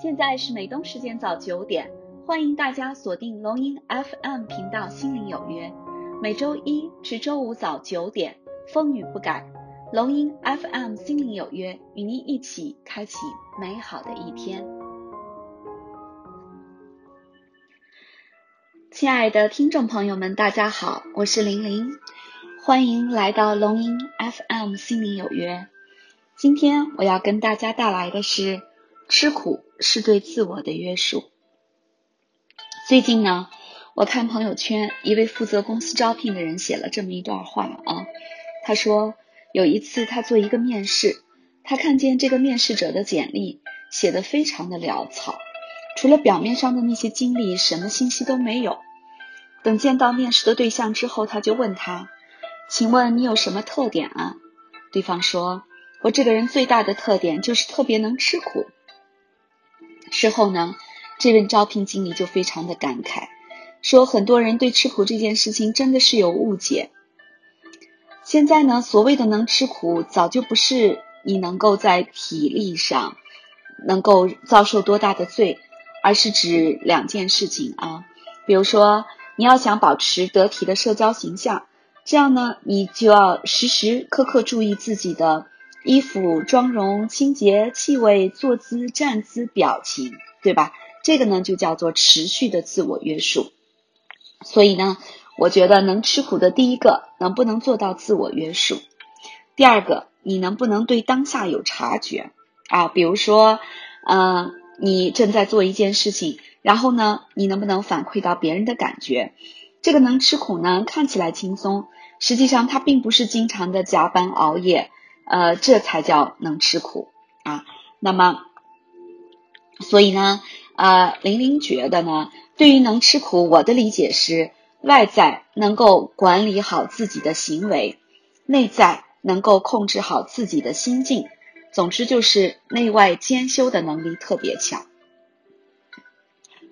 现在是美东时间早九点，欢迎大家锁定龙音 FM 频道《心灵有约》，每周一至周五早九点，风雨不改。龙音 FM《心灵有约》与您一起开启美好的一天。亲爱的听众朋友们，大家好，我是玲玲，欢迎来到龙音 FM《心灵有约》。今天我要跟大家带来的是。吃苦是对自我的约束。最近呢，我看朋友圈，一位负责公司招聘的人写了这么一段话啊。他说，有一次他做一个面试，他看见这个面试者的简历写的非常的潦草，除了表面上的那些经历，什么信息都没有。等见到面试的对象之后，他就问他：“请问你有什么特点啊？”对方说：“我这个人最大的特点就是特别能吃苦。”事后呢，这位招聘经理就非常的感慨，说很多人对吃苦这件事情真的是有误解。现在呢，所谓的能吃苦，早就不是你能够在体力上能够遭受多大的罪，而是指两件事情啊。比如说，你要想保持得体的社交形象，这样呢，你就要时时刻刻注意自己的。衣服、妆容、清洁、气味、坐姿、站姿、表情，对吧？这个呢就叫做持续的自我约束。所以呢，我觉得能吃苦的第一个，能不能做到自我约束；第二个，你能不能对当下有察觉啊？比如说，嗯，你正在做一件事情，然后呢，你能不能反馈到别人的感觉？这个能吃苦呢，看起来轻松，实际上它并不是经常的加班熬夜。呃，这才叫能吃苦啊。那么，所以呢，呃，玲玲觉得呢，对于能吃苦，我的理解是，外在能够管理好自己的行为，内在能够控制好自己的心境，总之就是内外兼修的能力特别强。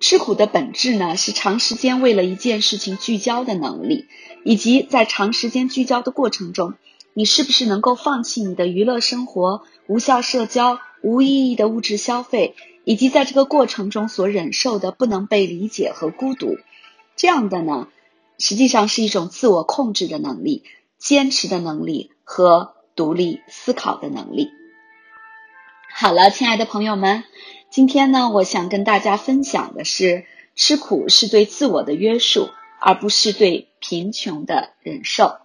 吃苦的本质呢，是长时间为了一件事情聚焦的能力，以及在长时间聚焦的过程中。你是不是能够放弃你的娱乐生活、无效社交、无意义的物质消费，以及在这个过程中所忍受的不能被理解和孤独？这样的呢，实际上是一种自我控制的能力、坚持的能力和独立思考的能力。好了，亲爱的朋友们，今天呢，我想跟大家分享的是，吃苦是对自我的约束，而不是对贫穷的忍受。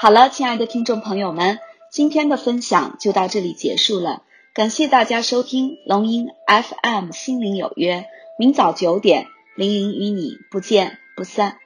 好了，亲爱的听众朋友们，今天的分享就到这里结束了。感谢大家收听龙音 FM 心灵有约，明早九点，玲玲与你不见不散。